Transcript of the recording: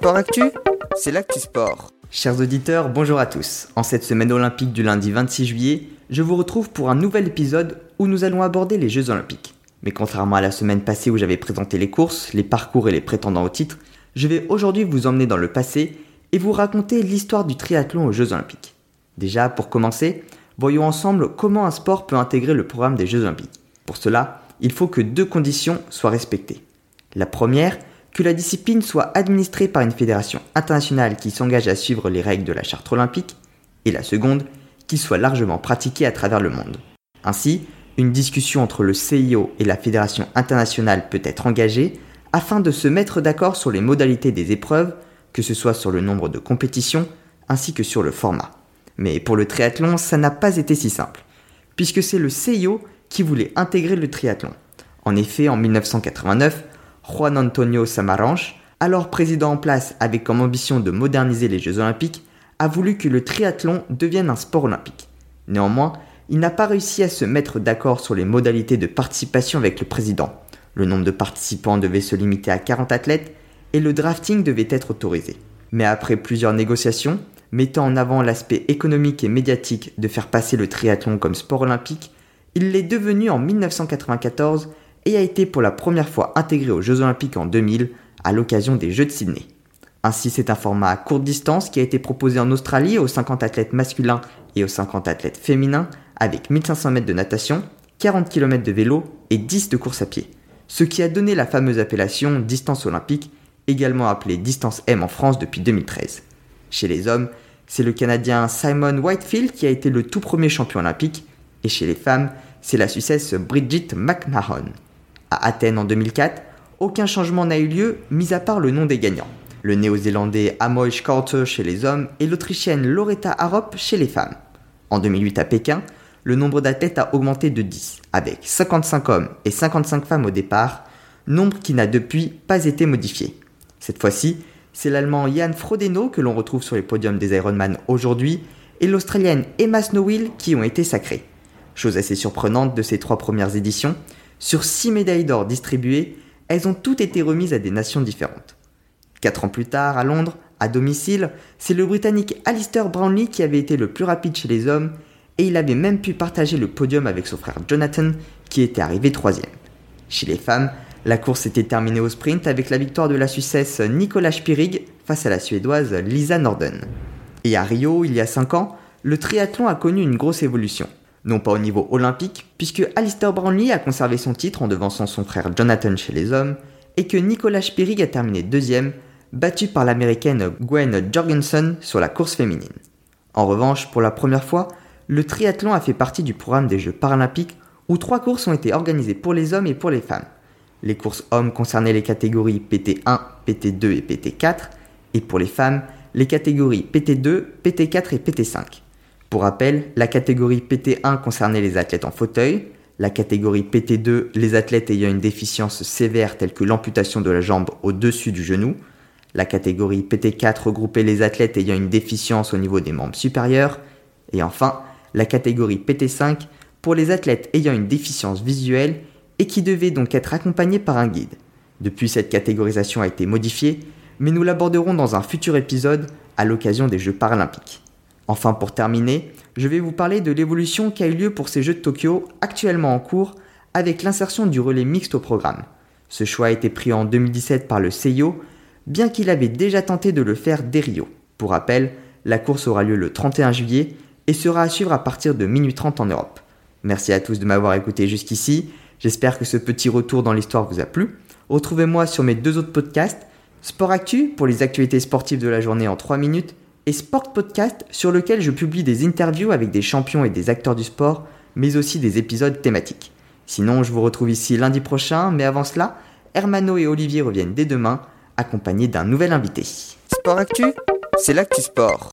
Sport Actu, c'est l'actu sport. Chers auditeurs, bonjour à tous. En cette semaine olympique du lundi 26 juillet, je vous retrouve pour un nouvel épisode où nous allons aborder les Jeux olympiques. Mais contrairement à la semaine passée où j'avais présenté les courses, les parcours et les prétendants au titre, je vais aujourd'hui vous emmener dans le passé et vous raconter l'histoire du triathlon aux Jeux olympiques. Déjà, pour commencer, voyons ensemble comment un sport peut intégrer le programme des Jeux olympiques. Pour cela, il faut que deux conditions soient respectées. La première, que la discipline soit administrée par une fédération internationale qui s'engage à suivre les règles de la charte olympique, et la seconde, qu'il soit largement pratiqué à travers le monde. Ainsi, une discussion entre le CIO et la fédération internationale peut être engagée afin de se mettre d'accord sur les modalités des épreuves, que ce soit sur le nombre de compétitions ainsi que sur le format. Mais pour le triathlon, ça n'a pas été si simple, puisque c'est le CIO qui voulait intégrer le triathlon. En effet, en 1989, Juan Antonio Samaranch, alors président en place avec comme ambition de moderniser les Jeux olympiques, a voulu que le triathlon devienne un sport olympique. Néanmoins, il n'a pas réussi à se mettre d'accord sur les modalités de participation avec le président. Le nombre de participants devait se limiter à 40 athlètes et le drafting devait être autorisé. Mais après plusieurs négociations, mettant en avant l'aspect économique et médiatique de faire passer le triathlon comme sport olympique, il l'est devenu en 1994 et a été pour la première fois intégré aux Jeux Olympiques en 2000 à l'occasion des Jeux de Sydney. Ainsi, c'est un format à courte distance qui a été proposé en Australie aux 50 athlètes masculins et aux 50 athlètes féminins avec 1500 mètres de natation, 40 km de vélo et 10 de course à pied. Ce qui a donné la fameuse appellation distance olympique, également appelée distance M en France depuis 2013. Chez les hommes, c'est le Canadien Simon Whitefield qui a été le tout premier champion olympique, et chez les femmes, c'est la Suissesse Bridget McMahon. À Athènes en 2004, aucun changement n'a eu lieu, mis à part le nom des gagnants. Le néo-zélandais Amoy Carter chez les hommes et l'autrichienne Loretta Harop chez les femmes. En 2008 à Pékin, le nombre d'athlètes a augmenté de 10, avec 55 hommes et 55 femmes au départ, nombre qui n'a depuis pas été modifié. Cette fois-ci, c'est l'allemand Jan Frodeno que l'on retrouve sur les podiums des Ironman aujourd'hui et l'australienne Emma Snowhill qui ont été sacrées. Chose assez surprenante de ces trois premières éditions, sur six médailles d'or distribuées, elles ont toutes été remises à des nations différentes. Quatre ans plus tard, à Londres, à domicile, c'est le Britannique Alistair Brownlee qui avait été le plus rapide chez les hommes, et il avait même pu partager le podium avec son frère Jonathan, qui était arrivé troisième. Chez les femmes, la course était terminée au sprint avec la victoire de la Suissesse Nicolas Spirig face à la Suédoise Lisa Norden. Et à Rio, il y a cinq ans, le triathlon a connu une grosse évolution non pas au niveau olympique, puisque Alistair Brownlee a conservé son titre en devançant son frère Jonathan chez les hommes, et que Nicolas Spirig a terminé deuxième, battu par l'américaine Gwen Jorgensen sur la course féminine. En revanche, pour la première fois, le triathlon a fait partie du programme des Jeux paralympiques où trois courses ont été organisées pour les hommes et pour les femmes. Les courses hommes concernaient les catégories PT1, PT2 et PT4, et pour les femmes, les catégories PT2, PT4 et PT5. Pour rappel, la catégorie PT1 concernait les athlètes en fauteuil, la catégorie PT2 les athlètes ayant une déficience sévère telle que l'amputation de la jambe au-dessus du genou, la catégorie PT4 regroupait les athlètes ayant une déficience au niveau des membres supérieurs, et enfin la catégorie PT5 pour les athlètes ayant une déficience visuelle et qui devaient donc être accompagnés par un guide. Depuis, cette catégorisation a été modifiée, mais nous l'aborderons dans un futur épisode à l'occasion des Jeux paralympiques. Enfin, pour terminer, je vais vous parler de l'évolution qui a eu lieu pour ces Jeux de Tokyo actuellement en cours avec l'insertion du relais mixte au programme. Ce choix a été pris en 2017 par le CIO, bien qu'il avait déjà tenté de le faire dès Rio. Pour rappel, la course aura lieu le 31 juillet et sera à suivre à partir de minuit 30 en Europe. Merci à tous de m'avoir écouté jusqu'ici. J'espère que ce petit retour dans l'histoire vous a plu. Retrouvez-moi sur mes deux autres podcasts, Sport Actu pour les actualités sportives de la journée en 3 minutes et Sport Podcast sur lequel je publie des interviews avec des champions et des acteurs du sport, mais aussi des épisodes thématiques. Sinon, je vous retrouve ici lundi prochain, mais avant cela, Hermano et Olivier reviennent dès demain, accompagnés d'un nouvel invité. Sport Actu, c'est l'actu sport.